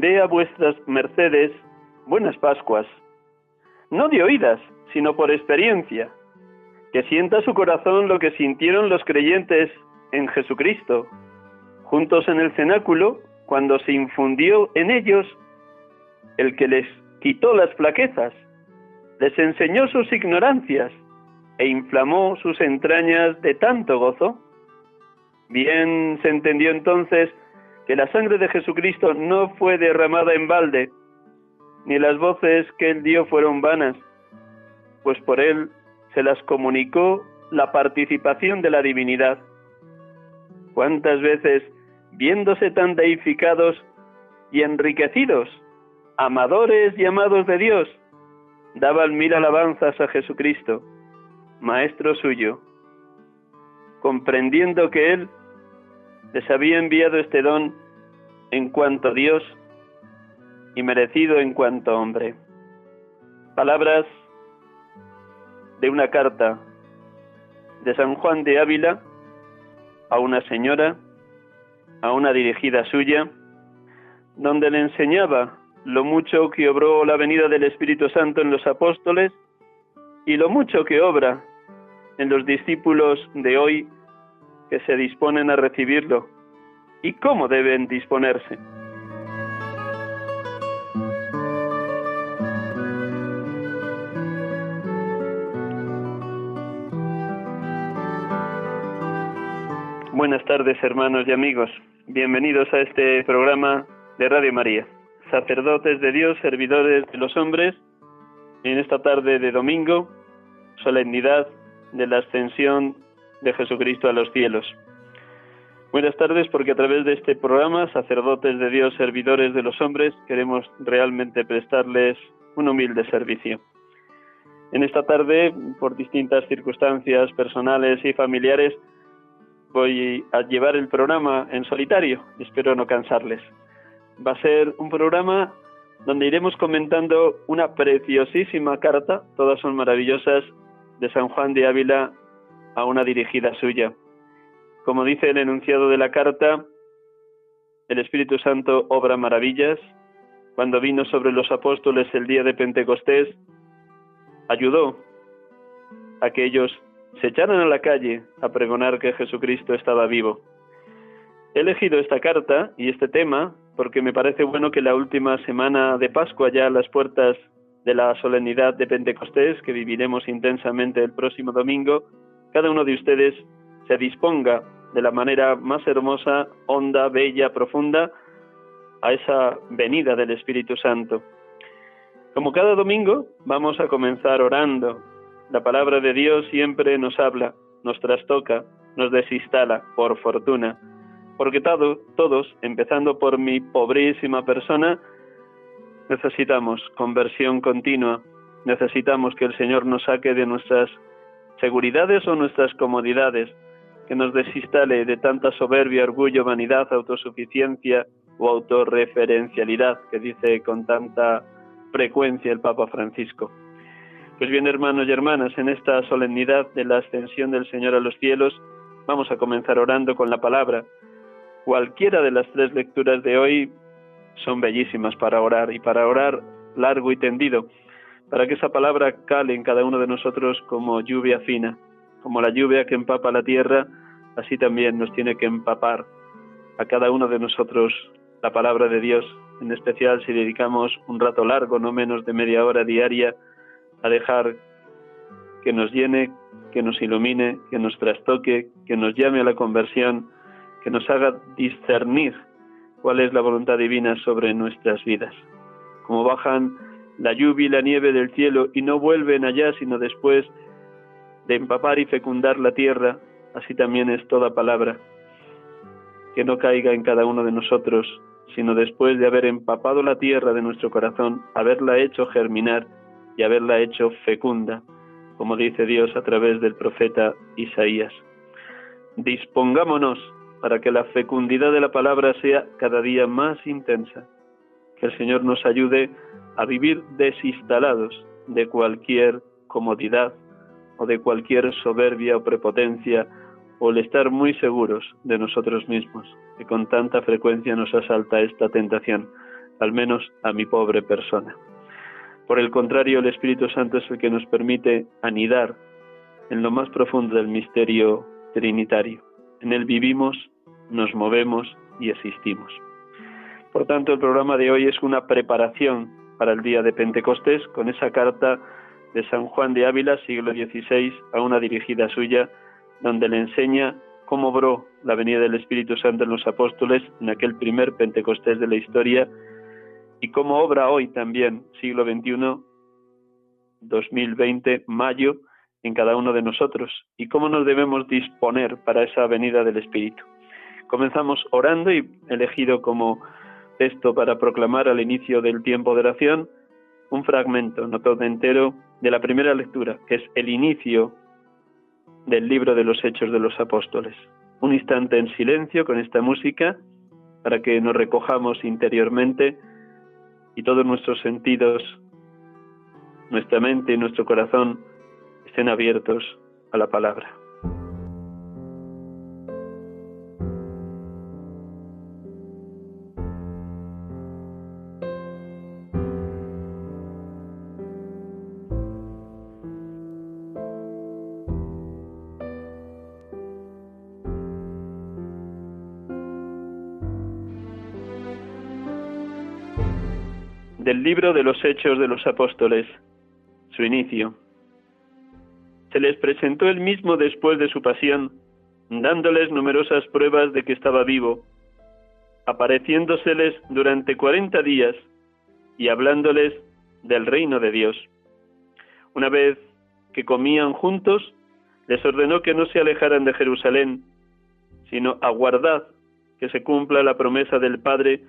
dé a vuestras mercedes buenas Pascuas, no de oídas, sino por experiencia, que sienta su corazón lo que sintieron los creyentes en Jesucristo, juntos en el cenáculo, cuando se infundió en ellos el que les quitó las flaquezas, les enseñó sus ignorancias e inflamó sus entrañas de tanto gozo. Bien se entendió entonces que la sangre de Jesucristo no fue derramada en balde, ni las voces que él dio fueron vanas, pues por él se las comunicó la participación de la divinidad. ¿Cuántas veces, viéndose tan deificados y enriquecidos, amadores y amados de Dios, daban mil alabanzas a Jesucristo, Maestro suyo, comprendiendo que Él les había enviado este don en cuanto Dios y merecido en cuanto hombre. Palabras de una carta de San Juan de Ávila a una señora, a una dirigida suya, donde le enseñaba lo mucho que obró la venida del Espíritu Santo en los apóstoles y lo mucho que obra en los discípulos de hoy que se disponen a recibirlo y cómo deben disponerse. Buenas tardes hermanos y amigos, bienvenidos a este programa de Radio María, sacerdotes de Dios, servidores de los hombres, en esta tarde de domingo, solemnidad de la ascensión de Jesucristo a los cielos. Buenas tardes porque a través de este programa, sacerdotes de Dios, servidores de los hombres, queremos realmente prestarles un humilde servicio. En esta tarde, por distintas circunstancias personales y familiares, voy a llevar el programa en solitario espero no cansarles. Va a ser un programa donde iremos comentando una preciosísima carta, todas son maravillosas, de San Juan de Ávila a una dirigida suya. Como dice el enunciado de la carta, el Espíritu Santo obra maravillas. Cuando vino sobre los apóstoles el día de Pentecostés, ayudó a que ellos se echaran a la calle a pregonar que Jesucristo estaba vivo. He elegido esta carta y este tema porque me parece bueno que la última semana de Pascua, ya a las puertas de la solemnidad de Pentecostés, que viviremos intensamente el próximo domingo, cada uno de ustedes se disponga de la manera más hermosa, honda, bella, profunda, a esa venida del Espíritu Santo. Como cada domingo, vamos a comenzar orando. La palabra de Dios siempre nos habla, nos trastoca, nos desinstala, por fortuna. porque todos, empezando por mi pobrísima persona, necesitamos conversión continua, necesitamos que el Señor nos saque de nuestras seguridades o nuestras comodidades, que nos desinstale de tanta soberbia, orgullo, vanidad, autosuficiencia o autorreferencialidad que dice con tanta frecuencia el Papa Francisco. Pues bien, hermanos y hermanas, en esta solemnidad de la ascensión del Señor a los cielos, vamos a comenzar orando con la palabra. Cualquiera de las tres lecturas de hoy son bellísimas para orar y para orar largo y tendido, para que esa palabra cale en cada uno de nosotros como lluvia fina, como la lluvia que empapa la tierra, así también nos tiene que empapar a cada uno de nosotros la palabra de Dios, en especial si dedicamos un rato largo, no menos de media hora diaria, a dejar que nos llene, que nos ilumine, que nos trastoque, que nos llame a la conversión, que nos haga discernir cuál es la voluntad divina sobre nuestras vidas. Como bajan la lluvia y la nieve del cielo y no vuelven allá sino después de empapar y fecundar la tierra, así también es toda palabra, que no caiga en cada uno de nosotros, sino después de haber empapado la tierra de nuestro corazón, haberla hecho germinar y haberla hecho fecunda, como dice Dios a través del profeta Isaías. Dispongámonos para que la fecundidad de la palabra sea cada día más intensa. Que el Señor nos ayude a vivir desinstalados de cualquier comodidad o de cualquier soberbia o prepotencia o el estar muy seguros de nosotros mismos, que con tanta frecuencia nos asalta esta tentación, al menos a mi pobre persona. Por el contrario, el Espíritu Santo es el que nos permite anidar en lo más profundo del misterio trinitario. En él vivimos, nos movemos y existimos. Por tanto, el programa de hoy es una preparación para el día de Pentecostés con esa carta de San Juan de Ávila, siglo XVI, a una dirigida suya, donde le enseña cómo obró la venida del Espíritu Santo en los apóstoles en aquel primer Pentecostés de la historia y cómo obra hoy también, siglo XXI, 2020, mayo, en cada uno de nosotros y cómo nos debemos disponer para esa venida del Espíritu. Comenzamos orando y elegido como texto para proclamar al inicio del tiempo de oración un fragmento, no todo entero, de la primera lectura, que es el inicio del libro de los Hechos de los Apóstoles. Un instante en silencio con esta música para que nos recojamos interiormente y todos nuestros sentidos, nuestra mente y nuestro corazón estén abiertos a la palabra. Del libro de los Hechos de los Apóstoles, su inicio. Se les presentó el mismo después de su pasión, dándoles numerosas pruebas de que estaba vivo, apareciéndoseles durante cuarenta días y hablándoles del reino de Dios. Una vez que comían juntos, les ordenó que no se alejaran de Jerusalén, sino aguardad que se cumpla la promesa del Padre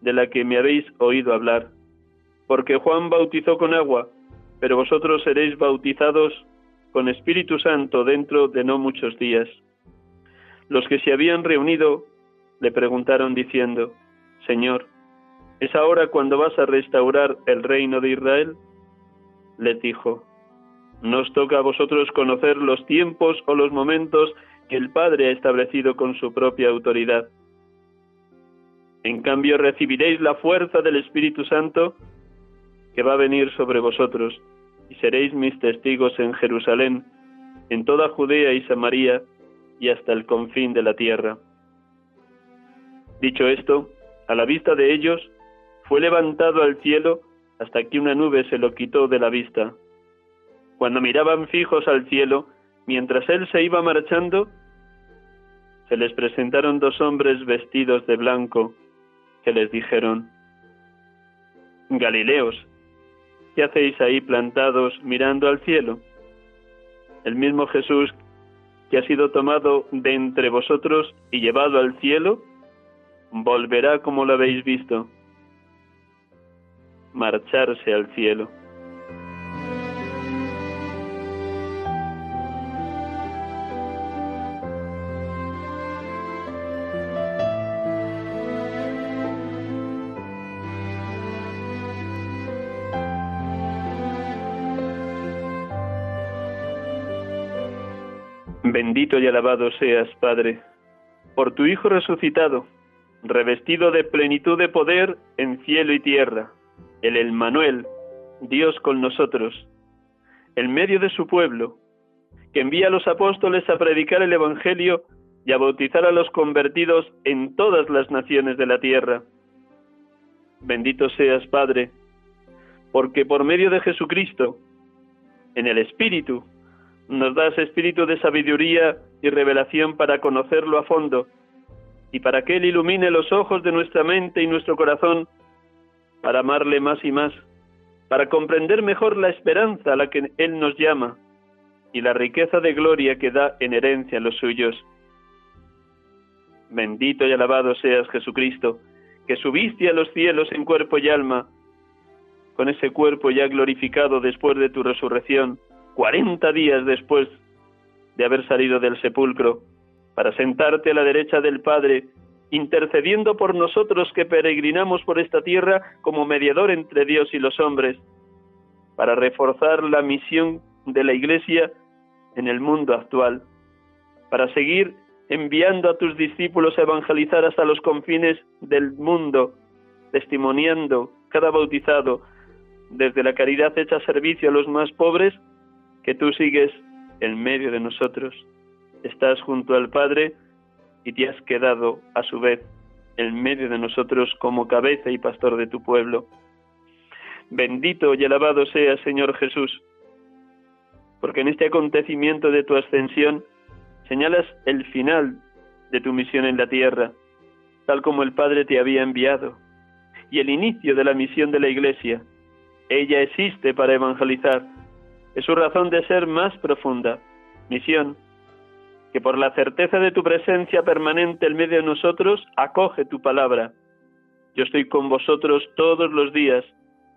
de la que me habéis oído hablar porque Juan bautizó con agua, pero vosotros seréis bautizados con Espíritu Santo dentro de no muchos días. Los que se habían reunido le preguntaron diciendo, Señor, ¿es ahora cuando vas a restaurar el reino de Israel? Les dijo, no os toca a vosotros conocer los tiempos o los momentos que el Padre ha establecido con su propia autoridad. En cambio recibiréis la fuerza del Espíritu Santo que va a venir sobre vosotros, y seréis mis testigos en Jerusalén, en toda Judea y Samaria, y hasta el confín de la tierra. Dicho esto, a la vista de ellos, fue levantado al cielo hasta que una nube se lo quitó de la vista. Cuando miraban fijos al cielo, mientras él se iba marchando, se les presentaron dos hombres vestidos de blanco, que les dijeron, Galileos, ¿Qué hacéis ahí plantados mirando al cielo? El mismo Jesús que ha sido tomado de entre vosotros y llevado al cielo, volverá como lo habéis visto, marcharse al cielo. Bendito y alabado seas, Padre, por tu Hijo resucitado, revestido de plenitud de poder en cielo y tierra, el Emmanuel, Dios con nosotros, en medio de su pueblo, que envía a los apóstoles a predicar el Evangelio y a bautizar a los convertidos en todas las naciones de la tierra. Bendito seas, Padre, porque por medio de Jesucristo, en el Espíritu, nos das espíritu de sabiduría y revelación para conocerlo a fondo y para que Él ilumine los ojos de nuestra mente y nuestro corazón para amarle más y más, para comprender mejor la esperanza a la que Él nos llama y la riqueza de gloria que da en herencia a los suyos. Bendito y alabado seas Jesucristo, que subiste a los cielos en cuerpo y alma, con ese cuerpo ya glorificado después de tu resurrección, cuarenta días después de haber salido del sepulcro, para sentarte a la derecha del Padre, intercediendo por nosotros que peregrinamos por esta tierra como mediador entre Dios y los hombres, para reforzar la misión de la Iglesia en el mundo actual, para seguir enviando a tus discípulos a evangelizar hasta los confines del mundo, testimoniando cada bautizado desde la caridad hecha servicio a los más pobres que tú sigues en medio de nosotros. Estás junto al Padre y te has quedado a su vez en medio de nosotros como cabeza y pastor de tu pueblo. Bendito y alabado sea Señor Jesús, porque en este acontecimiento de tu ascensión señalas el final de tu misión en la tierra, tal como el Padre te había enviado, y el inicio de la misión de la Iglesia. Ella existe para evangelizar, es su razón de ser más profunda, misión, que por la certeza de tu presencia permanente en medio de nosotros acoge tu palabra. Yo estoy con vosotros todos los días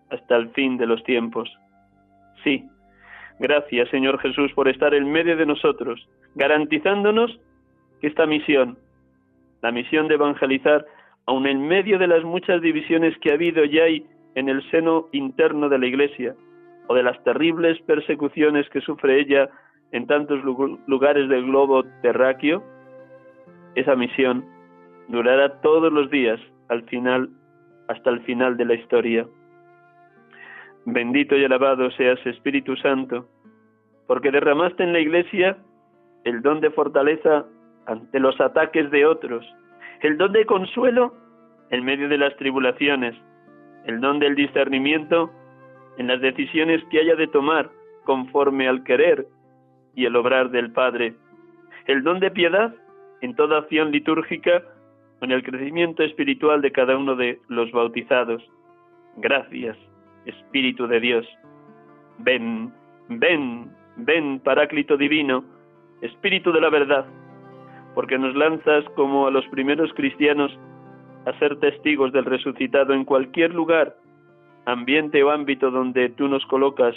hasta el fin de los tiempos. Sí, gracias Señor Jesús por estar en medio de nosotros, garantizándonos que esta misión, la misión de evangelizar, aun en medio de las muchas divisiones que ha habido y hay en el seno interno de la Iglesia, o de las terribles persecuciones que sufre ella en tantos lugares del globo terráqueo, esa misión durará todos los días al final, hasta el final de la historia. Bendito y alabado seas Espíritu Santo, porque derramaste en la Iglesia el don de fortaleza ante los ataques de otros, el don de consuelo en medio de las tribulaciones, el don del discernimiento en las decisiones que haya de tomar conforme al querer y el obrar del Padre, el don de piedad en toda acción litúrgica en el crecimiento espiritual de cada uno de los bautizados. Gracias, Espíritu de Dios. Ven, ven, ven, Paráclito Divino, Espíritu de la verdad, porque nos lanzas como a los primeros cristianos a ser testigos del resucitado en cualquier lugar ambiente o ámbito donde tú nos colocas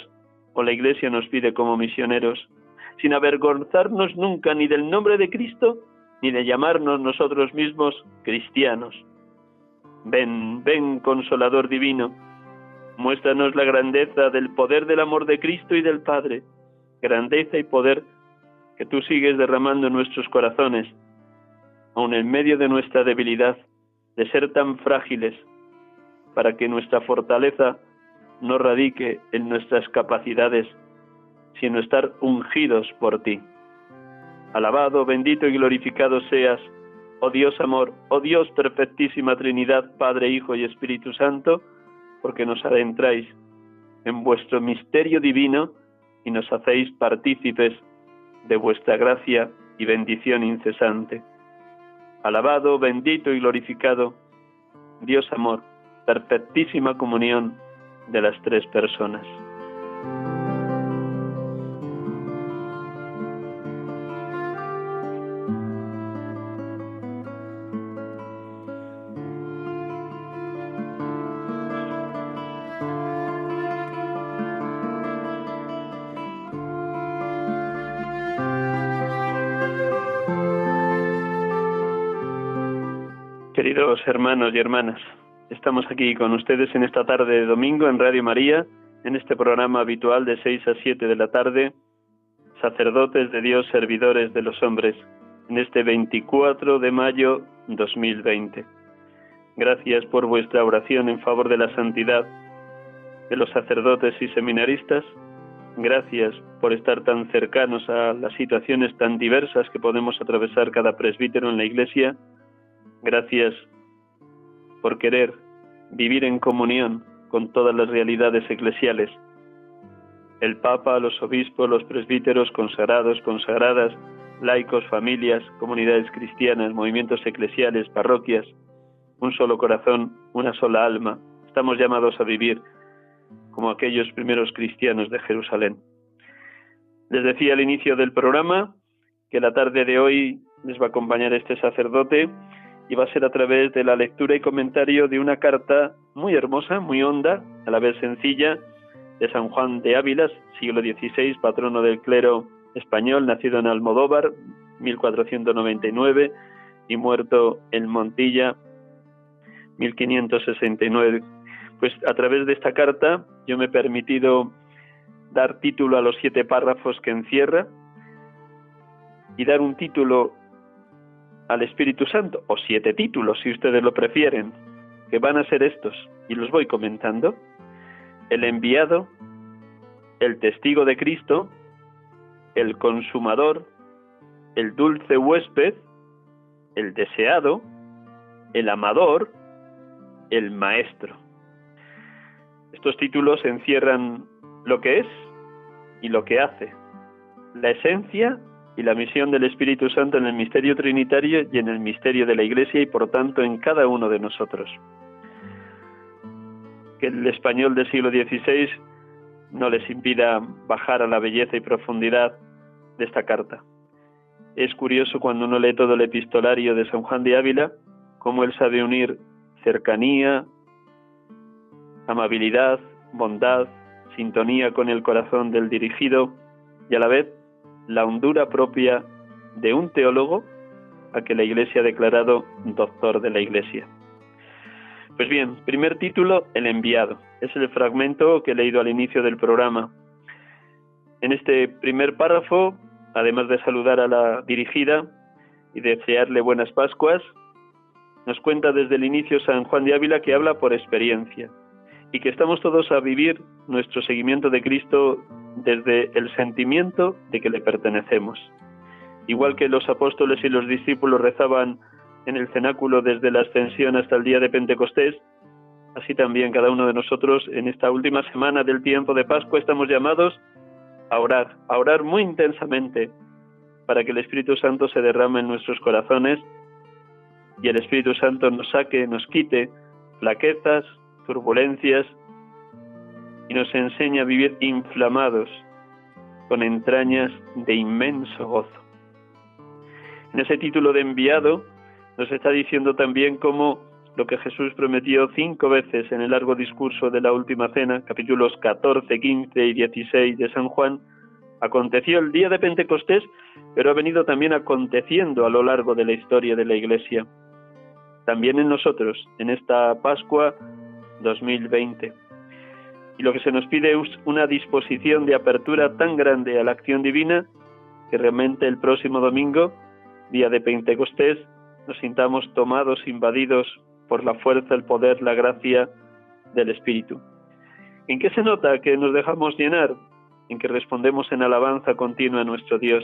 o la Iglesia nos pide como misioneros, sin avergonzarnos nunca ni del nombre de Cristo ni de llamarnos nosotros mismos cristianos. Ven, ven, consolador divino, muéstranos la grandeza del poder del amor de Cristo y del Padre, grandeza y poder que tú sigues derramando en nuestros corazones, aun en medio de nuestra debilidad, de ser tan frágiles, para que nuestra fortaleza no radique en nuestras capacidades, sino estar ungidos por ti. Alabado, bendito y glorificado seas, oh Dios amor, oh Dios perfectísima Trinidad, Padre, Hijo y Espíritu Santo, porque nos adentráis en vuestro misterio divino y nos hacéis partícipes de vuestra gracia y bendición incesante. Alabado, bendito y glorificado, Dios amor, perfectísima comunión de las tres personas. Queridos hermanos y hermanas, estamos aquí con ustedes en esta tarde de domingo en Radio María, en este programa habitual de 6 a 7 de la tarde, sacerdotes de Dios, servidores de los hombres, en este 24 de mayo 2020. Gracias por vuestra oración en favor de la santidad de los sacerdotes y seminaristas. Gracias por estar tan cercanos a las situaciones tan diversas que podemos atravesar cada presbítero en la Iglesia. Gracias por querer vivir en comunión con todas las realidades eclesiales. El Papa, los obispos, los presbíteros, consagrados, consagradas, laicos, familias, comunidades cristianas, movimientos eclesiales, parroquias, un solo corazón, una sola alma. Estamos llamados a vivir como aquellos primeros cristianos de Jerusalén. Les decía al inicio del programa que la tarde de hoy les va a acompañar este sacerdote y va a ser a través de la lectura y comentario de una carta muy hermosa, muy honda, a la vez sencilla, de San Juan de Ávila, siglo XVI, patrono del clero español, nacido en Almodóvar, 1499, y muerto en Montilla, 1569. Pues a través de esta carta yo me he permitido dar título a los siete párrafos que encierra y dar un título al Espíritu Santo, o siete títulos si ustedes lo prefieren, que van a ser estos, y los voy comentando. El enviado, el testigo de Cristo, el consumador, el dulce huésped, el deseado, el amador, el maestro. Estos títulos encierran lo que es y lo que hace, la esencia y la misión del Espíritu Santo en el misterio trinitario y en el misterio de la Iglesia y por tanto en cada uno de nosotros. Que el español del siglo XVI no les impida bajar a la belleza y profundidad de esta carta. Es curioso cuando uno lee todo el epistolario de San Juan de Ávila, cómo él sabe unir cercanía, amabilidad, bondad, sintonía con el corazón del dirigido y a la vez la hondura propia de un teólogo a que la Iglesia ha declarado doctor de la Iglesia. Pues bien, primer título, El enviado. Es el fragmento que he leído al inicio del programa. En este primer párrafo, además de saludar a la dirigida y desearle buenas Pascuas, nos cuenta desde el inicio San Juan de Ávila que habla por experiencia y que estamos todos a vivir nuestro seguimiento de Cristo desde el sentimiento de que le pertenecemos. Igual que los apóstoles y los discípulos rezaban en el cenáculo desde la ascensión hasta el día de Pentecostés, así también cada uno de nosotros en esta última semana del tiempo de Pascua estamos llamados a orar, a orar muy intensamente para que el Espíritu Santo se derrame en nuestros corazones y el Espíritu Santo nos saque, nos quite flaquezas, turbulencias y nos enseña a vivir inflamados con entrañas de inmenso gozo. En ese título de enviado nos está diciendo también cómo lo que Jesús prometió cinco veces en el largo discurso de la última cena, capítulos 14, 15 y 16 de San Juan, aconteció el día de Pentecostés, pero ha venido también aconteciendo a lo largo de la historia de la Iglesia. También en nosotros, en esta Pascua 2020. Y lo que se nos pide es una disposición de apertura tan grande a la acción divina que realmente el próximo domingo, día de Pentecostés, nos sintamos tomados, invadidos por la fuerza, el poder, la gracia del Espíritu. ¿En qué se nota que nos dejamos llenar? En que respondemos en alabanza continua a nuestro Dios.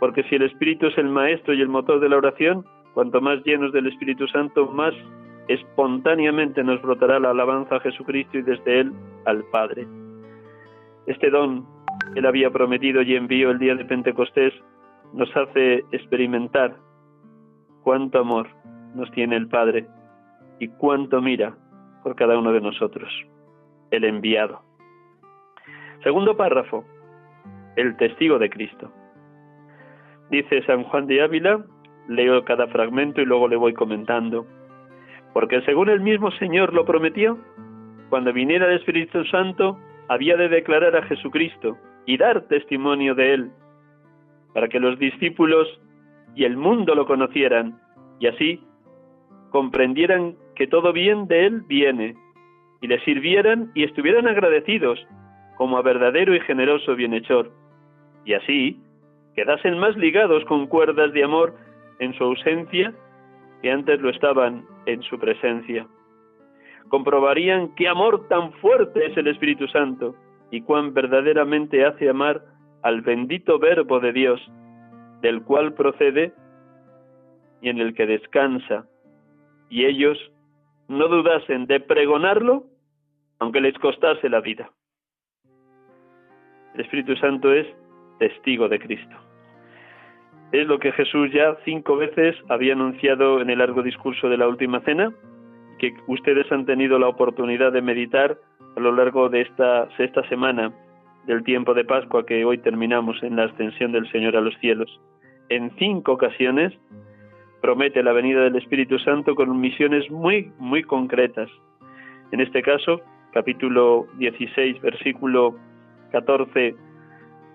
Porque si el Espíritu es el maestro y el motor de la oración, cuanto más llenos del Espíritu Santo, más espontáneamente nos brotará la alabanza a Jesucristo y desde Él al Padre. Este don que Él había prometido y envió el día de Pentecostés nos hace experimentar cuánto amor nos tiene el Padre y cuánto mira por cada uno de nosotros, el enviado. Segundo párrafo, el testigo de Cristo. Dice San Juan de Ávila, leo cada fragmento y luego le voy comentando. Porque según el mismo Señor lo prometió, cuando viniera el Espíritu Santo, había de declarar a Jesucristo y dar testimonio de Él, para que los discípulos y el mundo lo conocieran, y así comprendieran que todo bien de Él viene, y le sirvieran y estuvieran agradecidos como a verdadero y generoso bienhechor, y así quedasen más ligados con cuerdas de amor en su ausencia que antes lo estaban en su presencia. Comprobarían qué amor tan fuerte es el Espíritu Santo y cuán verdaderamente hace amar al bendito Verbo de Dios, del cual procede y en el que descansa, y ellos no dudasen de pregonarlo, aunque les costase la vida. El Espíritu Santo es testigo de Cristo. Es lo que Jesús ya cinco veces había anunciado en el largo discurso de la última cena, que ustedes han tenido la oportunidad de meditar a lo largo de esta sexta semana del tiempo de Pascua que hoy terminamos en la ascensión del Señor a los cielos. En cinco ocasiones promete la venida del Espíritu Santo con misiones muy, muy concretas. En este caso, capítulo 16, versículo 14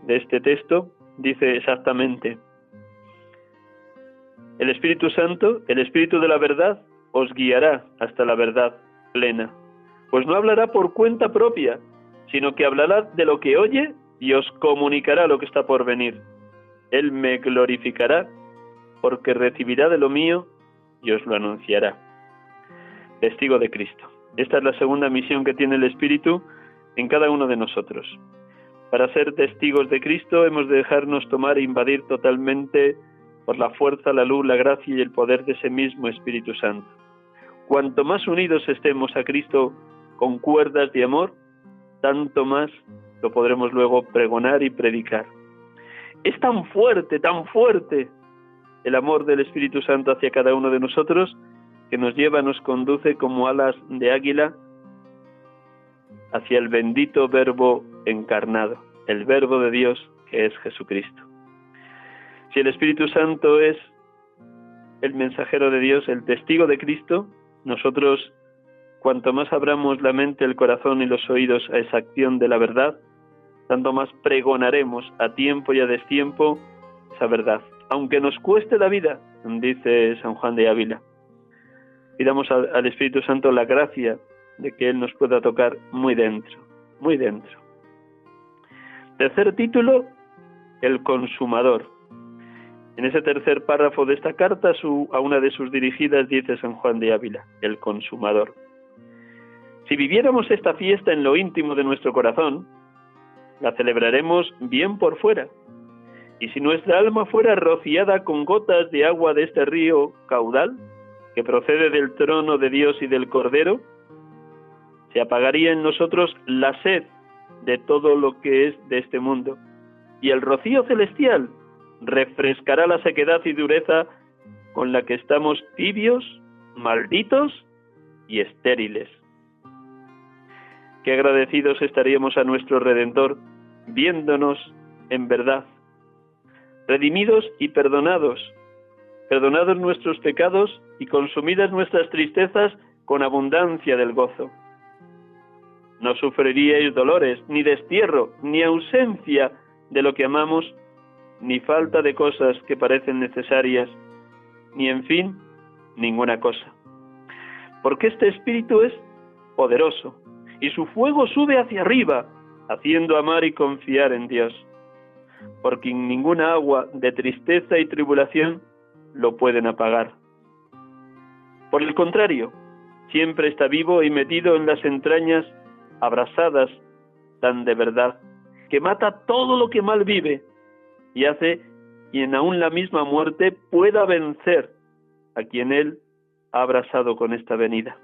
de este texto, dice exactamente, el Espíritu Santo, el Espíritu de la verdad, os guiará hasta la verdad plena, pues no hablará por cuenta propia, sino que hablará de lo que oye y os comunicará lo que está por venir. Él me glorificará, porque recibirá de lo mío y os lo anunciará. Testigo de Cristo. Esta es la segunda misión que tiene el Espíritu en cada uno de nosotros. Para ser testigos de Cristo hemos de dejarnos tomar e invadir totalmente por la fuerza, la luz, la gracia y el poder de ese mismo Espíritu Santo. Cuanto más unidos estemos a Cristo con cuerdas de amor, tanto más lo podremos luego pregonar y predicar. Es tan fuerte, tan fuerte el amor del Espíritu Santo hacia cada uno de nosotros que nos lleva, nos conduce como alas de águila hacia el bendito Verbo encarnado, el Verbo de Dios que es Jesucristo. Si el Espíritu Santo es el mensajero de Dios, el testigo de Cristo, nosotros cuanto más abramos la mente, el corazón y los oídos a esa acción de la verdad, tanto más pregonaremos a tiempo y a destiempo esa verdad, aunque nos cueste la vida, dice San Juan de Ávila. Pidamos al Espíritu Santo la gracia de que Él nos pueda tocar muy dentro, muy dentro. Tercer título, el consumador. En ese tercer párrafo de esta carta, a una de sus dirigidas dice San Juan de Ávila, el consumador. Si viviéramos esta fiesta en lo íntimo de nuestro corazón, la celebraremos bien por fuera. Y si nuestra alma fuera rociada con gotas de agua de este río caudal, que procede del trono de Dios y del Cordero, se apagaría en nosotros la sed de todo lo que es de este mundo, y el rocío celestial refrescará la sequedad y dureza con la que estamos tibios, malditos y estériles. Qué agradecidos estaríamos a nuestro Redentor viéndonos en verdad, redimidos y perdonados, perdonados nuestros pecados y consumidas nuestras tristezas con abundancia del gozo. No sufriríais dolores, ni destierro, ni ausencia de lo que amamos, ni falta de cosas que parecen necesarias, ni en fin, ninguna cosa. Porque este espíritu es poderoso y su fuego sube hacia arriba, haciendo amar y confiar en Dios, porque ninguna agua de tristeza y tribulación lo pueden apagar. Por el contrario, siempre está vivo y metido en las entrañas abrasadas tan de verdad, que mata todo lo que mal vive y hace quien aún la misma muerte pueda vencer a quien él ha abrazado con esta venida.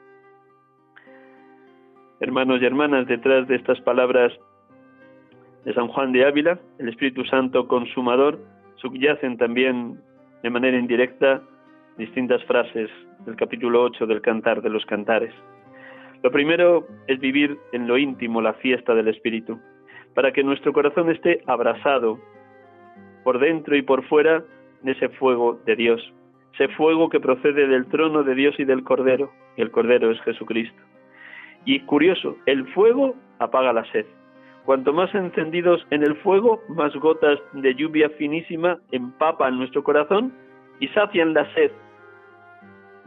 Hermanos y hermanas, detrás de estas palabras de San Juan de Ávila, el Espíritu Santo consumador, subyacen también de manera indirecta distintas frases del capítulo 8 del Cantar de los Cantares. Lo primero es vivir en lo íntimo la fiesta del Espíritu, para que nuestro corazón esté abrasado por dentro y por fuera de ese fuego de Dios, ese fuego que procede del trono de Dios y del Cordero, y el Cordero es Jesucristo. Y curioso, el fuego apaga la sed. Cuanto más encendidos en el fuego, más gotas de lluvia finísima empapan nuestro corazón y sacian la sed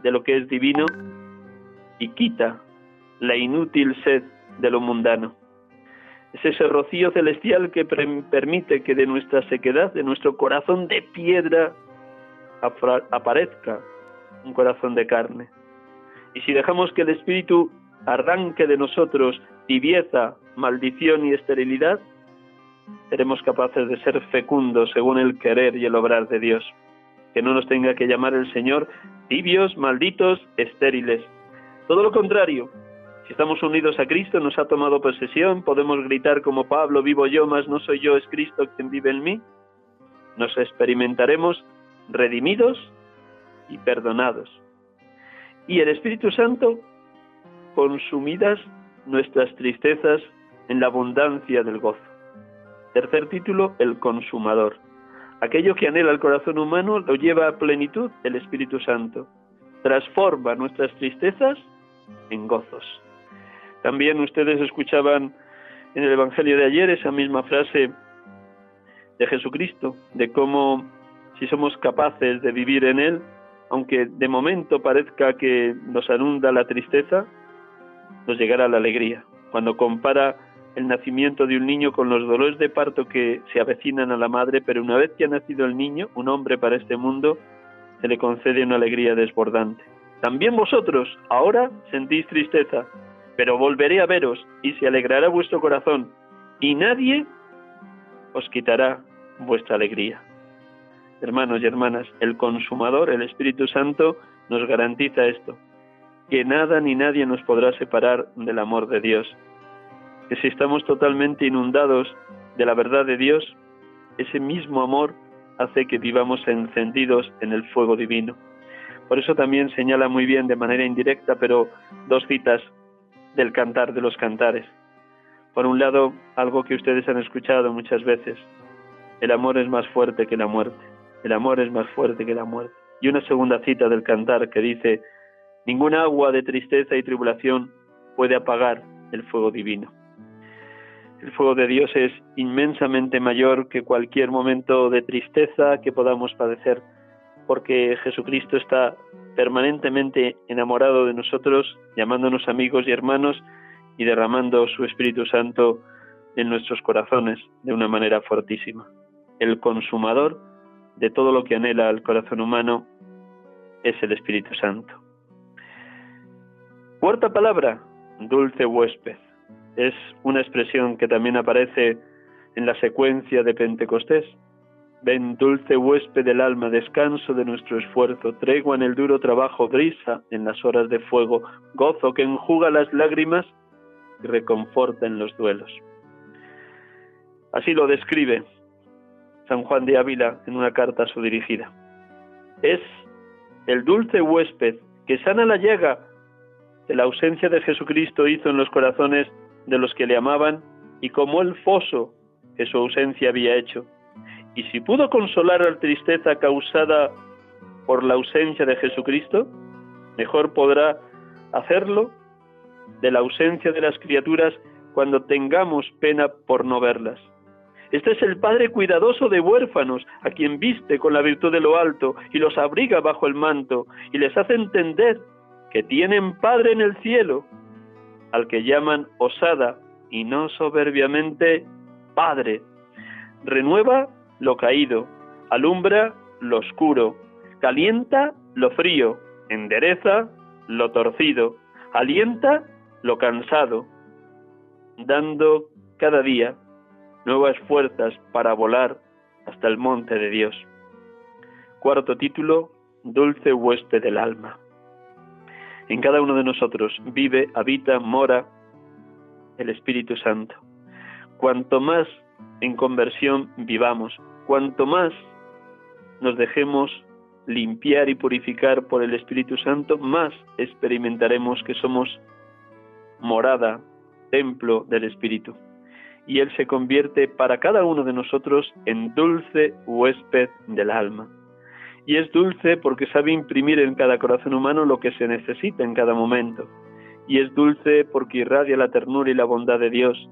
de lo que es divino y quita la inútil sed de lo mundano. Es ese rocío celestial que permite que de nuestra sequedad, de nuestro corazón de piedra, aparezca un corazón de carne. Y si dejamos que el Espíritu arranque de nosotros tibieza, maldición y esterilidad, seremos capaces de ser fecundos según el querer y el obrar de Dios. Que no nos tenga que llamar el Señor tibios, malditos, estériles. Todo lo contrario, si estamos unidos a Cristo, nos ha tomado posesión, podemos gritar como Pablo, vivo yo, mas no soy yo, es Cristo quien vive en mí. Nos experimentaremos redimidos y perdonados. Y el Espíritu Santo, consumidas nuestras tristezas en la abundancia del gozo. Tercer título, el consumador. Aquello que anhela el corazón humano lo lleva a plenitud el Espíritu Santo. Transforma nuestras tristezas en gozos. También ustedes escuchaban en el Evangelio de ayer esa misma frase de Jesucristo, de cómo si somos capaces de vivir en Él, aunque de momento parezca que nos anunda la tristeza, nos llegará la alegría. Cuando compara el nacimiento de un niño con los dolores de parto que se avecinan a la madre, pero una vez que ha nacido el niño, un hombre para este mundo, se le concede una alegría desbordante. También vosotros ahora sentís tristeza, pero volveré a veros y se alegrará vuestro corazón, y nadie os quitará vuestra alegría hermanos y hermanas, el consumador, el Espíritu Santo, nos garantiza esto, que nada ni nadie nos podrá separar del amor de Dios, que si estamos totalmente inundados de la verdad de Dios, ese mismo amor hace que vivamos encendidos en el fuego divino. Por eso también señala muy bien de manera indirecta, pero dos citas del cantar de los cantares. Por un lado, algo que ustedes han escuchado muchas veces, el amor es más fuerte que la muerte. El amor es más fuerte que la muerte. Y una segunda cita del cantar que dice, ninguna agua de tristeza y tribulación puede apagar el fuego divino. El fuego de Dios es inmensamente mayor que cualquier momento de tristeza que podamos padecer, porque Jesucristo está permanentemente enamorado de nosotros, llamándonos amigos y hermanos y derramando su Espíritu Santo en nuestros corazones de una manera fortísima. El consumador de todo lo que anhela el corazón humano es el Espíritu Santo. Cuarta palabra, dulce huésped. Es una expresión que también aparece en la secuencia de Pentecostés. Ven, dulce huésped del alma, descanso de nuestro esfuerzo, tregua en el duro trabajo, brisa en las horas de fuego, gozo que enjuga las lágrimas y reconforta en los duelos. Así lo describe San Juan de Ávila en una carta a su dirigida. Es el dulce huésped que sana la llaga que la ausencia de Jesucristo hizo en los corazones de los que le amaban y como el foso que su ausencia había hecho. Y si pudo consolar la tristeza causada por la ausencia de Jesucristo, mejor podrá hacerlo de la ausencia de las criaturas cuando tengamos pena por no verlas. Este es el Padre cuidadoso de huérfanos, a quien viste con la virtud de lo alto y los abriga bajo el manto y les hace entender que tienen Padre en el cielo, al que llaman osada y no soberbiamente Padre. Renueva lo caído, alumbra lo oscuro, calienta lo frío, endereza lo torcido, alienta lo cansado, dando cada día nuevas fuerzas para volar hasta el monte de Dios. Cuarto título, Dulce huésped del alma. En cada uno de nosotros vive, habita, mora el Espíritu Santo. Cuanto más en conversión vivamos, cuanto más nos dejemos limpiar y purificar por el Espíritu Santo, más experimentaremos que somos morada, templo del Espíritu y Él se convierte para cada uno de nosotros en dulce huésped del alma. Y es dulce porque sabe imprimir en cada corazón humano lo que se necesita en cada momento. Y es dulce porque irradia la ternura y la bondad de Dios.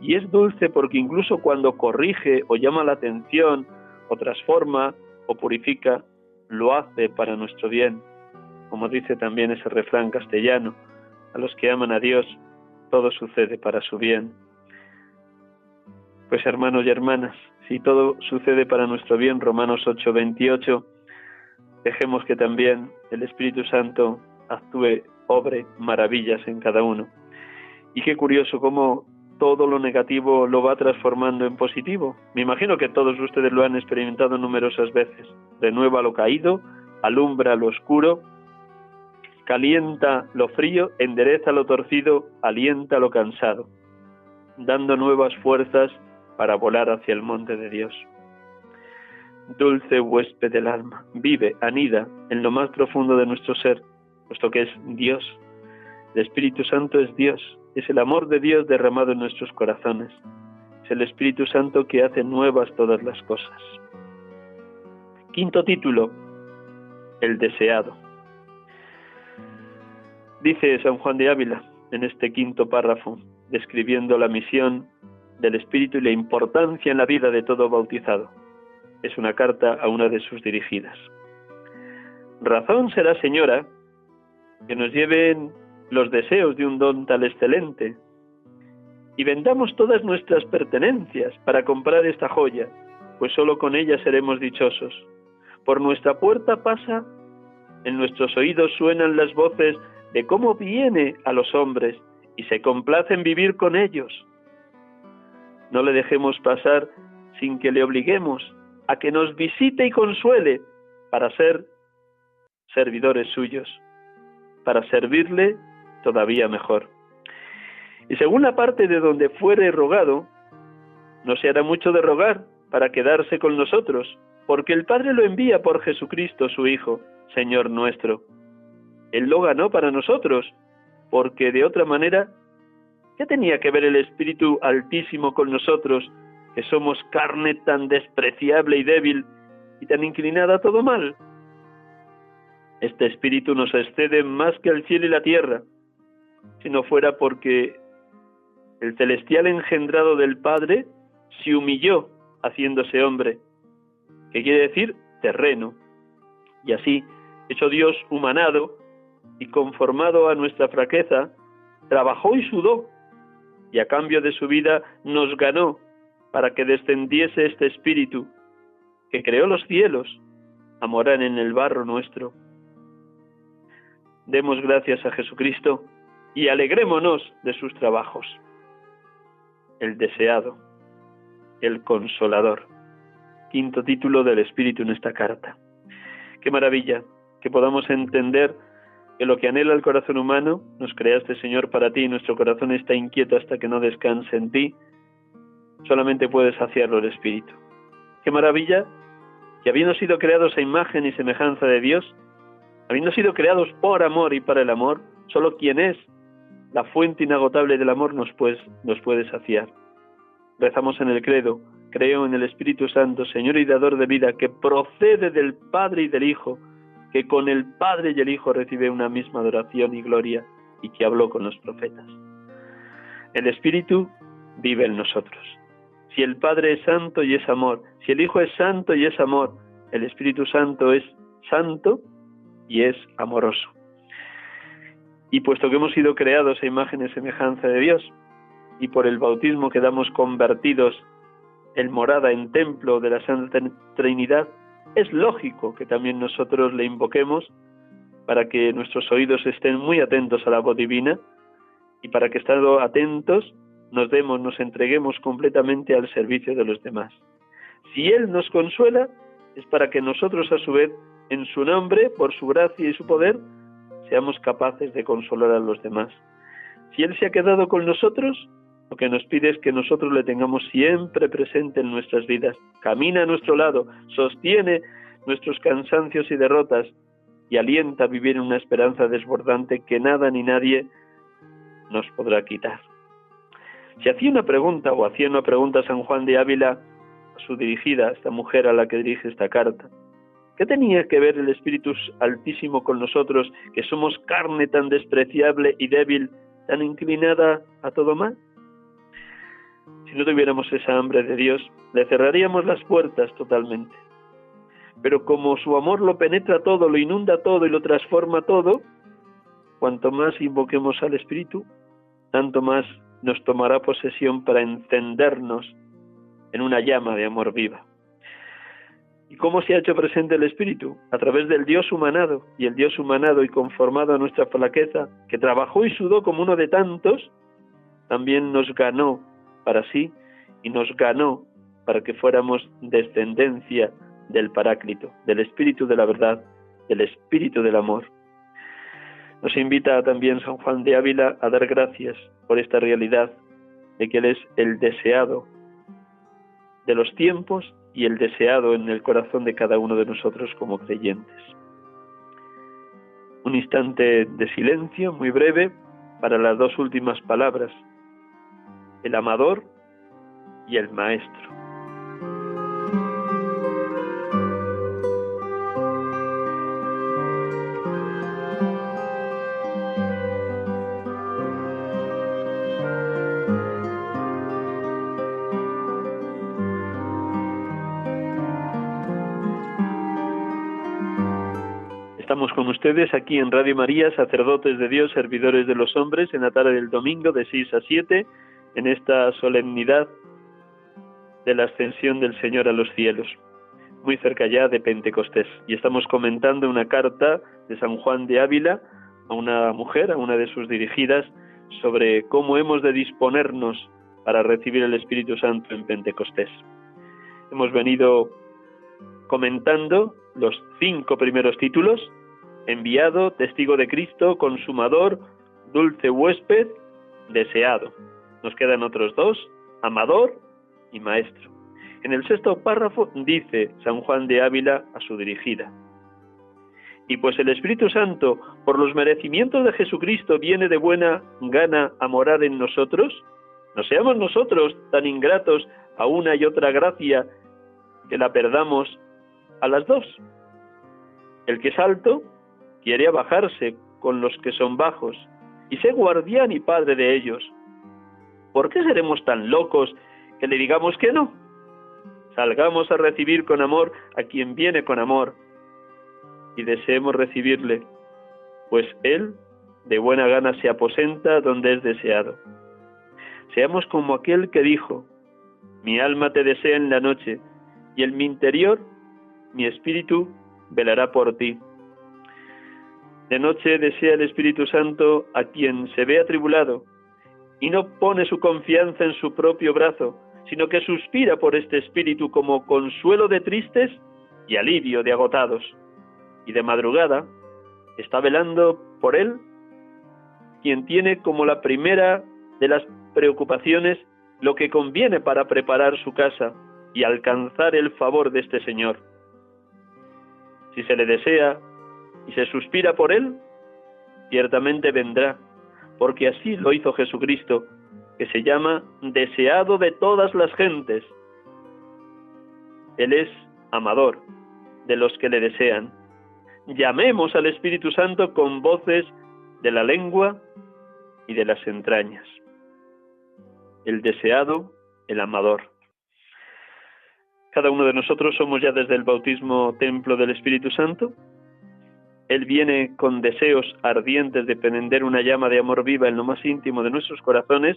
Y es dulce porque incluso cuando corrige o llama la atención o transforma o purifica, lo hace para nuestro bien. como dice también ese refrán castellano, a los que aman a Dios, todo sucede para su bien. Pues hermanos y hermanas, si todo sucede para nuestro bien, Romanos 8, 28, dejemos que también el Espíritu Santo actúe, obre maravillas en cada uno. Y qué curioso cómo todo lo negativo lo va transformando en positivo. Me imagino que todos ustedes lo han experimentado numerosas veces. Renueva lo caído, alumbra lo oscuro, calienta lo frío, endereza lo torcido, alienta lo cansado, dando nuevas fuerzas para volar hacia el monte de Dios. Dulce huésped del alma, vive, anida en lo más profundo de nuestro ser, puesto que es Dios. El Espíritu Santo es Dios, es el amor de Dios derramado en nuestros corazones. Es el Espíritu Santo que hace nuevas todas las cosas. Quinto título, el deseado. Dice San Juan de Ávila en este quinto párrafo, describiendo la misión del Espíritu y la importancia en la vida de todo bautizado. Es una carta a una de sus dirigidas. Razón será, señora, que nos lleven los deseos de un don tal excelente y vendamos todas nuestras pertenencias para comprar esta joya, pues sólo con ella seremos dichosos. Por nuestra puerta pasa, en nuestros oídos suenan las voces de cómo viene a los hombres y se complace en vivir con ellos. No le dejemos pasar sin que le obliguemos a que nos visite y consuele para ser servidores suyos, para servirle todavía mejor. Y según la parte de donde fuere rogado, no se hará mucho de rogar para quedarse con nosotros, porque el Padre lo envía por Jesucristo su Hijo, Señor nuestro. Él lo ganó para nosotros, porque de otra manera, ¿qué tenía que ver el Espíritu Altísimo con nosotros, que somos carne tan despreciable y débil y tan inclinada a todo mal? Este Espíritu nos excede más que el cielo y la tierra, si no fuera porque el celestial engendrado del Padre se humilló haciéndose hombre, que quiere decir terreno, y así, hecho Dios humanado y conformado a nuestra fraqueza, trabajó y sudó, y a cambio de su vida nos ganó para que descendiese este Espíritu, que creó los cielos, a morar en el barro nuestro. Demos gracias a Jesucristo, y alegrémonos de sus trabajos. El deseado, el consolador. Quinto título del Espíritu en esta carta. Qué maravilla que podamos entender que lo que anhela el corazón humano, nos creaste Señor para ti y nuestro corazón está inquieto hasta que no descanse en ti, solamente puedes saciarlo el Espíritu. Qué maravilla que habiendo sido creados a imagen y semejanza de Dios, habiendo sido creados por amor y para el amor, solo quien es la fuente inagotable del amor nos, pues, nos puede saciar. Rezamos en el credo, creo en el Espíritu Santo, Señor y dador de vida, que procede del Padre y del Hijo, que con el Padre y el Hijo recibe una misma adoración y gloria y que habló con los profetas. El Espíritu vive en nosotros. Si el Padre es santo y es amor, si el Hijo es santo y es amor, el Espíritu Santo es santo y es amoroso. Y puesto que hemos sido creados a imagen y semejanza de Dios, y por el bautismo quedamos convertidos en morada, en templo de la Santa Trinidad, es lógico que también nosotros le invoquemos para que nuestros oídos estén muy atentos a la voz divina y para que estando atentos nos demos, nos entreguemos completamente al servicio de los demás. Si Él nos consuela, es para que nosotros a su vez, en su nombre, por su gracia y su poder, seamos capaces de consolar a los demás. Si Él se ha quedado con nosotros, lo que nos pide es que nosotros le tengamos siempre presente en nuestras vidas. Camina a nuestro lado, sostiene nuestros cansancios y derrotas y alienta a vivir en una esperanza desbordante que nada ni nadie nos podrá quitar. Si hacía una pregunta o hacía una pregunta a San Juan de Ávila, a su dirigida, a esta mujer a la que dirige esta carta, ¿Qué tenía que ver el Espíritu Altísimo con nosotros, que somos carne tan despreciable y débil, tan inclinada a todo mal? Si no tuviéramos esa hambre de Dios, le cerraríamos las puertas totalmente. pero como su amor lo penetra todo, lo inunda todo y lo transforma todo, cuanto más invoquemos al Espíritu, tanto más nos tomará posesión para encendernos en una llama de amor viva. ¿Y cómo se ha hecho presente el Espíritu? A través del Dios humanado, y el Dios humanado y conformado a nuestra flaqueza, que trabajó y sudó como uno de tantos, también nos ganó para sí y nos ganó para que fuéramos descendencia del Paráclito, del Espíritu de la verdad, del Espíritu del amor. Nos invita también San Juan de Ávila a dar gracias por esta realidad de que Él es el deseado de los tiempos y el deseado en el corazón de cada uno de nosotros como creyentes. Un instante de silencio muy breve para las dos últimas palabras, el amador y el maestro. Ustedes aquí en Radio María, sacerdotes de Dios, servidores de los hombres, en la tarde del domingo de 6 a 7, en esta solemnidad de la ascensión del Señor a los cielos, muy cerca ya de Pentecostés. Y estamos comentando una carta de San Juan de Ávila a una mujer, a una de sus dirigidas, sobre cómo hemos de disponernos para recibir el Espíritu Santo en Pentecostés. Hemos venido comentando los cinco primeros títulos enviado, testigo de Cristo, consumador, dulce huésped, deseado. Nos quedan otros dos, amador y maestro. En el sexto párrafo dice San Juan de Ávila a su dirigida, y pues el Espíritu Santo, por los merecimientos de Jesucristo, viene de buena gana a morar en nosotros, no seamos nosotros tan ingratos a una y otra gracia que la perdamos a las dos. El que es alto quiere abajarse con los que son bajos y ser guardián y padre de ellos. ¿Por qué seremos tan locos que le digamos que no? Salgamos a recibir con amor a quien viene con amor y deseemos recibirle, pues Él de buena gana se aposenta donde es deseado. Seamos como aquel que dijo, mi alma te desea en la noche y en mi interior mi espíritu velará por ti. De noche desea el Espíritu Santo a quien se ve atribulado y no pone su confianza en su propio brazo, sino que suspira por este Espíritu como consuelo de tristes y alivio de agotados. Y de madrugada está velando por él quien tiene como la primera de las preocupaciones lo que conviene para preparar su casa y alcanzar el favor de este Señor. Si se le desea y se suspira por él, ciertamente vendrá, porque así lo hizo Jesucristo, que se llama deseado de todas las gentes. Él es amador de los que le desean. Llamemos al Espíritu Santo con voces de la lengua y de las entrañas. El deseado, el amador. Cada uno de nosotros somos ya desde el bautismo templo del Espíritu Santo él viene con deseos ardientes de prender una llama de amor viva en lo más íntimo de nuestros corazones,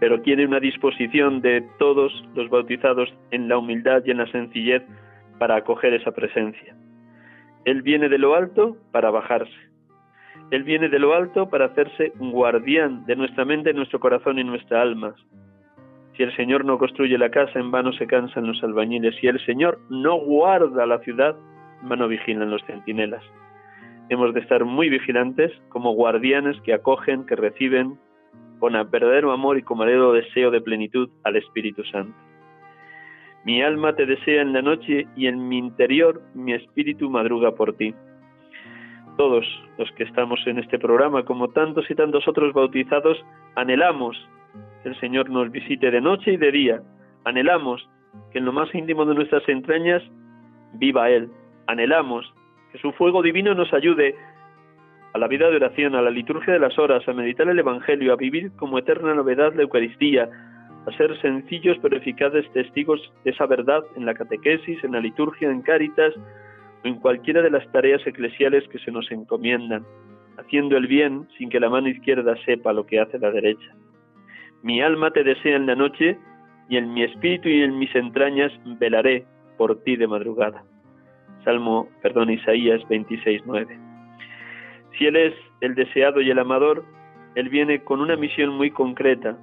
pero tiene una disposición de todos los bautizados en la humildad y en la sencillez para acoger esa presencia. Él viene de lo alto para bajarse. Él viene de lo alto para hacerse un guardián de nuestra mente, nuestro corazón y nuestra alma. Si el Señor no construye la casa, en vano se cansan los albañiles. Si el Señor no guarda la ciudad, mano vigilan los centinelas. Hemos de estar muy vigilantes como guardianes que acogen, que reciben con verdadero amor y con verdadero deseo de plenitud al Espíritu Santo. Mi alma te desea en la noche y en mi interior mi espíritu madruga por ti. Todos los que estamos en este programa, como tantos y tantos otros bautizados, anhelamos que el Señor nos visite de noche y de día. Anhelamos que en lo más íntimo de nuestras entrañas viva Él, anhelamos que su fuego divino nos ayude a la vida de oración, a la liturgia de las horas, a meditar el Evangelio, a vivir como eterna novedad la Eucaristía, a ser sencillos pero eficaces testigos de esa verdad en la catequesis, en la liturgia, en cáritas o en cualquiera de las tareas eclesiales que se nos encomiendan, haciendo el bien sin que la mano izquierda sepa lo que hace la derecha. Mi alma te desea en la noche y en mi espíritu y en mis entrañas velaré por ti de madrugada. Salmo, perdón, Isaías 26:9. Si él es el deseado y el amador, él viene con una misión muy concreta,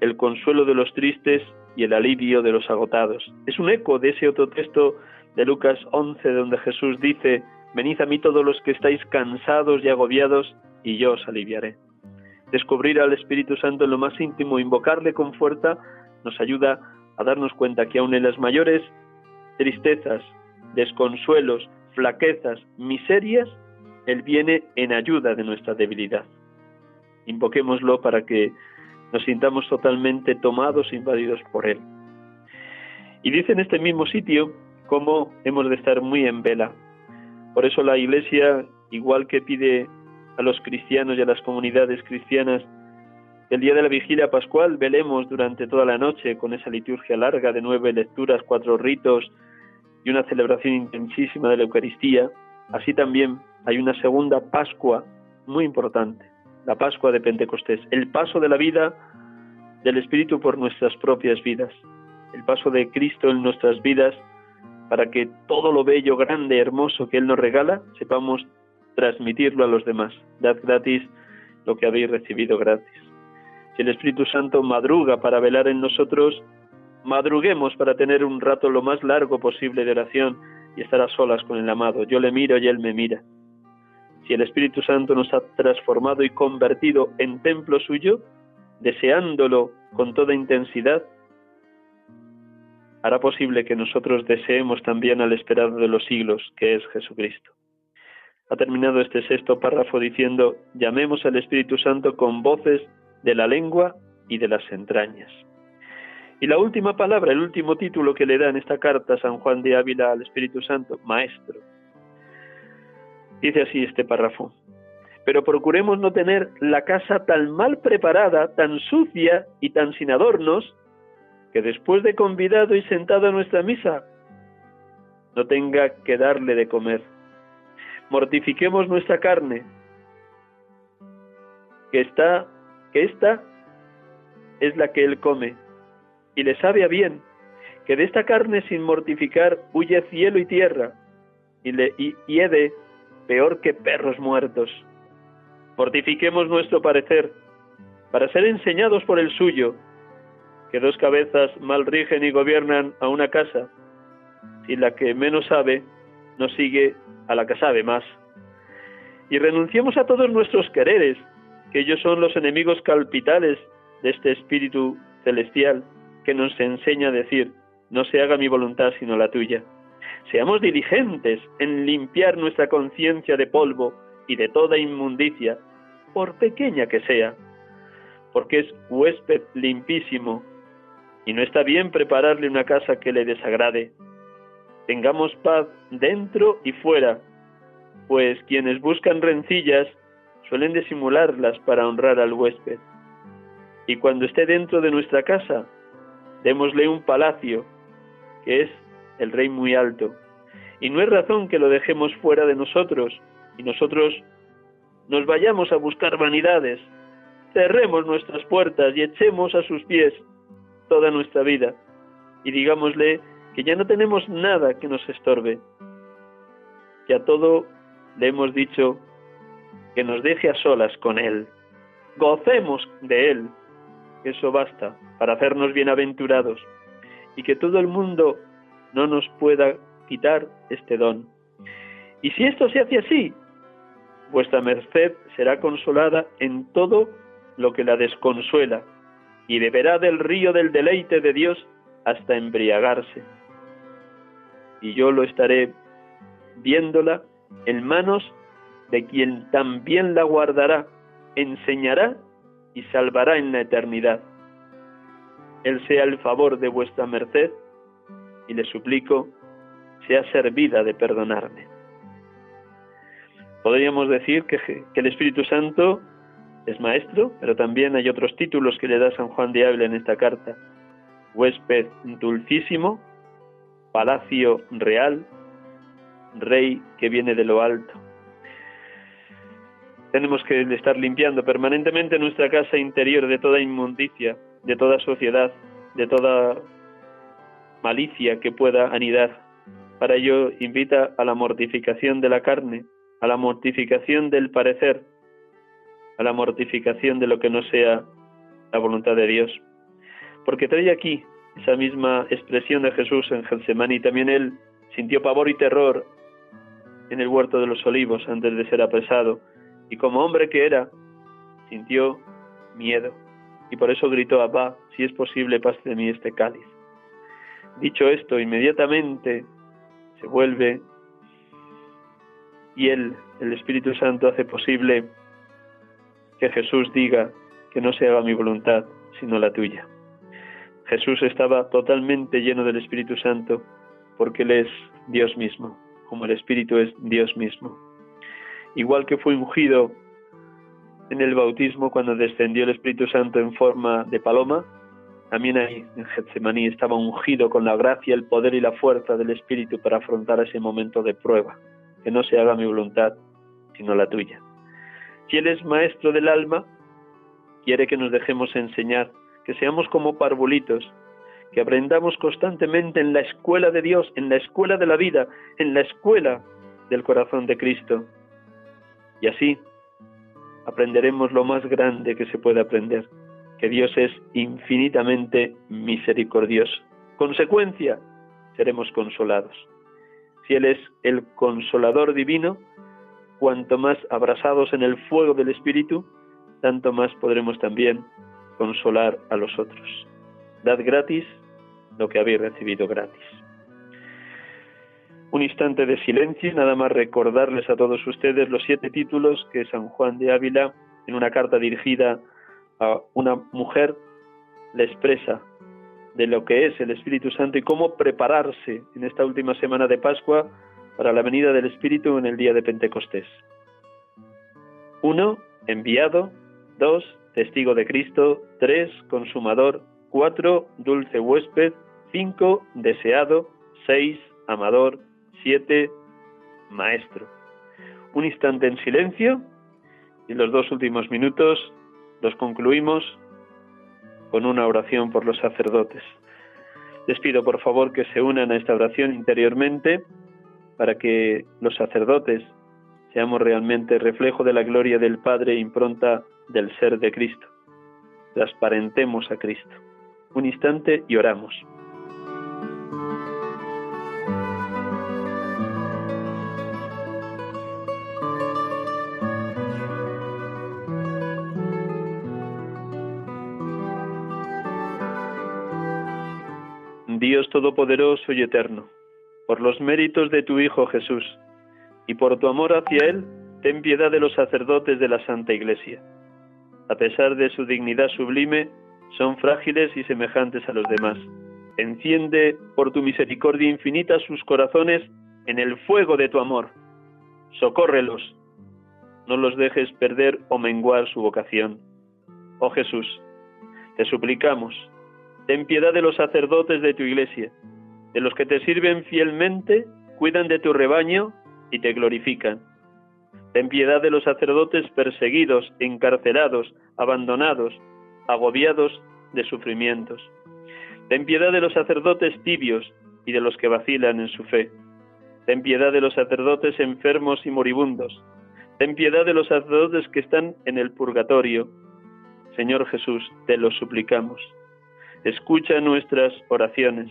el consuelo de los tristes y el alivio de los agotados. Es un eco de ese otro texto de Lucas 11 donde Jesús dice, venid a mí todos los que estáis cansados y agobiados, y yo os aliviaré. Descubrir al Espíritu Santo en lo más íntimo, invocarle con fuerza, nos ayuda a darnos cuenta que aun en las mayores tristezas, desconsuelos, flaquezas, miserias, Él viene en ayuda de nuestra debilidad. Invoquémoslo para que nos sintamos totalmente tomados e invadidos por Él. Y dice en este mismo sitio cómo hemos de estar muy en vela. Por eso la Iglesia, igual que pide a los cristianos y a las comunidades cristianas, el día de la vigilia pascual velemos durante toda la noche con esa liturgia larga de nueve lecturas, cuatro ritos y una celebración intensísima de la Eucaristía, así también hay una segunda Pascua muy importante, la Pascua de Pentecostés, el paso de la vida del Espíritu por nuestras propias vidas, el paso de Cristo en nuestras vidas para que todo lo bello, grande, hermoso que Él nos regala, sepamos transmitirlo a los demás. Dad gratis lo que habéis recibido gratis. Si el Espíritu Santo madruga para velar en nosotros, madruguemos para tener un rato lo más largo posible de oración y estar a solas con el amado. Yo le miro y Él me mira. Si el Espíritu Santo nos ha transformado y convertido en templo suyo, deseándolo con toda intensidad, hará posible que nosotros deseemos también al esperado de los siglos, que es Jesucristo. Ha terminado este sexto párrafo diciendo, llamemos al Espíritu Santo con voces de la lengua y de las entrañas. Y la última palabra, el último título que le da en esta carta San Juan de Ávila al Espíritu Santo, Maestro. Dice así este párrafo. Pero procuremos no tener la casa tan mal preparada, tan sucia y tan sin adornos, que después de convidado y sentado a nuestra misa, no tenga que darle de comer. Mortifiquemos nuestra carne, que está, que esta es la que él come, y le sabe a bien, que de esta carne sin mortificar huye cielo y tierra, y le hiede peor que perros muertos. Mortifiquemos nuestro parecer, para ser enseñados por el suyo, que dos cabezas mal rigen y gobiernan a una casa, y la que menos sabe no sigue a la que sabe más. Y renunciemos a todos nuestros quereres, que ellos son los enemigos calpitales de este espíritu celestial que nos enseña a decir, no se haga mi voluntad sino la tuya. Seamos diligentes en limpiar nuestra conciencia de polvo y de toda inmundicia, por pequeña que sea, porque es huésped limpísimo y no está bien prepararle una casa que le desagrade. Tengamos paz dentro y fuera, pues quienes buscan rencillas suelen disimularlas para honrar al huésped. Y cuando esté dentro de nuestra casa, démosle un palacio, que es el Rey muy alto. Y no es razón que lo dejemos fuera de nosotros y nosotros nos vayamos a buscar vanidades. Cerremos nuestras puertas y echemos a sus pies toda nuestra vida y digámosle que ya no tenemos nada que nos estorbe, que a todo le hemos dicho que nos deje a solas con Él. Gocemos de Él. Eso basta para hacernos bienaventurados y que todo el mundo no nos pueda quitar este don. Y si esto se hace así, vuestra merced será consolada en todo lo que la desconsuela y beberá del río del deleite de Dios hasta embriagarse. Y yo lo estaré viéndola en manos de quien también la guardará, enseñará y salvará en la eternidad. Él sea el favor de vuestra merced y le suplico sea servida de perdonarme. Podríamos decir que, que el Espíritu Santo es maestro, pero también hay otros títulos que le da San Juan de Ávila en esta carta. Huésped dulcísimo, palacio real, rey que viene de lo alto. Tenemos que estar limpiando permanentemente nuestra casa interior de toda inmundicia, de toda sociedad, de toda malicia que pueda anidar. Para ello invita a la mortificación de la carne, a la mortificación del parecer, a la mortificación de lo que no sea la voluntad de Dios. Porque trae aquí esa misma expresión de Jesús en Getsemaní. También él sintió pavor y terror en el huerto de los olivos antes de ser apresado. Y como hombre que era, sintió miedo. Y por eso gritó, Abba, si es posible, pase de mí este cáliz. Dicho esto, inmediatamente se vuelve y él, el Espíritu Santo, hace posible que Jesús diga que no se haga mi voluntad, sino la tuya. Jesús estaba totalmente lleno del Espíritu Santo porque Él es Dios mismo, como el Espíritu es Dios mismo. Igual que fue ungido en el bautismo cuando descendió el Espíritu Santo en forma de paloma, también ahí en Getsemaní estaba ungido con la gracia, el poder y la fuerza del Espíritu para afrontar ese momento de prueba. Que no se haga mi voluntad, sino la tuya. Si Él es maestro del alma, quiere que nos dejemos enseñar, que seamos como parvulitos, que aprendamos constantemente en la escuela de Dios, en la escuela de la vida, en la escuela del corazón de Cristo. Y así aprenderemos lo más grande que se puede aprender, que Dios es infinitamente misericordioso. Consecuencia, seremos consolados. Si Él es el consolador divino, cuanto más abrasados en el fuego del Espíritu, tanto más podremos también consolar a los otros. Dad gratis lo que habéis recibido gratis. Un instante de silencio y nada más recordarles a todos ustedes los siete títulos que San Juan de Ávila, en una carta dirigida a una mujer, le expresa de lo que es el Espíritu Santo y cómo prepararse en esta última semana de Pascua para la venida del Espíritu en el día de Pentecostés. Uno, enviado. Dos, testigo de Cristo. Tres, consumador. Cuatro, dulce huésped. Cinco, deseado. Seis, amador. Siete, maestro. Un instante en silencio y los dos últimos minutos los concluimos con una oración por los sacerdotes. Les pido por favor que se unan a esta oración interiormente para que los sacerdotes seamos realmente reflejo de la gloria del Padre e impronta del ser de Cristo. Transparentemos a Cristo. Un instante y oramos. Dios Todopoderoso y Eterno por los méritos de tu Hijo Jesús, y por tu amor hacia Él, ten piedad de los sacerdotes de la Santa Iglesia. A pesar de su dignidad sublime, son frágiles y semejantes a los demás. Enciende por tu misericordia infinita sus corazones en el fuego de tu amor. Socórrelos. No los dejes perder o menguar su vocación. Oh Jesús, te suplicamos, ten piedad de los sacerdotes de tu iglesia de los que te sirven fielmente, cuidan de tu rebaño y te glorifican. Ten piedad de los sacerdotes perseguidos, encarcelados, abandonados, agobiados de sufrimientos. Ten piedad de los sacerdotes tibios y de los que vacilan en su fe. Ten piedad de los sacerdotes enfermos y moribundos. Ten piedad de los sacerdotes que están en el purgatorio. Señor Jesús, te lo suplicamos. Escucha nuestras oraciones.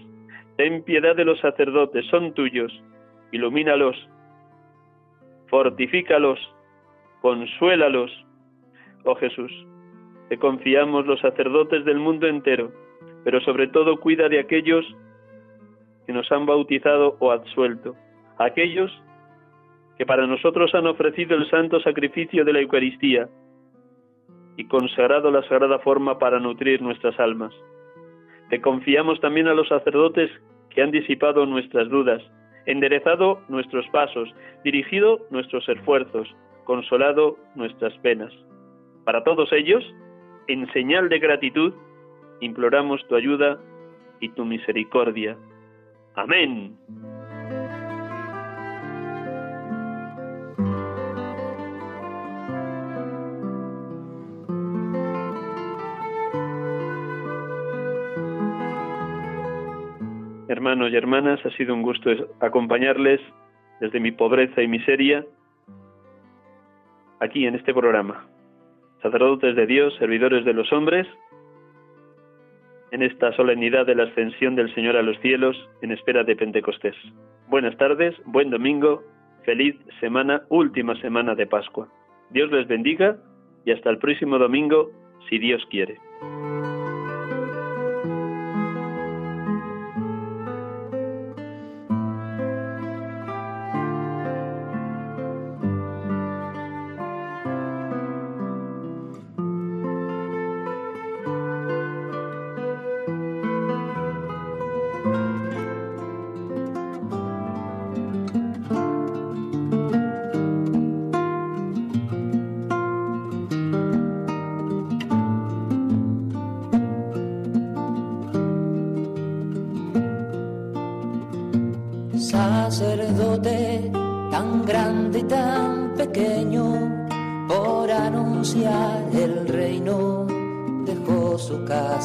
Ten piedad de los sacerdotes, son tuyos, ilumínalos, fortifícalos, consuélalos. Oh Jesús, te confiamos los sacerdotes del mundo entero, pero sobre todo cuida de aquellos que nos han bautizado o absuelto, aquellos que para nosotros han ofrecido el santo sacrificio de la Eucaristía y consagrado la sagrada forma para nutrir nuestras almas. Te confiamos también a los sacerdotes que han disipado nuestras dudas, enderezado nuestros pasos, dirigido nuestros esfuerzos, consolado nuestras penas. Para todos ellos, en señal de gratitud, imploramos tu ayuda y tu misericordia. Amén. Hermanos y hermanas, ha sido un gusto acompañarles desde mi pobreza y miseria aquí en este programa. Sacerdotes de Dios, servidores de los hombres, en esta solemnidad de la ascensión del Señor a los cielos en espera de Pentecostés. Buenas tardes, buen domingo, feliz semana, última semana de Pascua. Dios les bendiga y hasta el próximo domingo, si Dios quiere.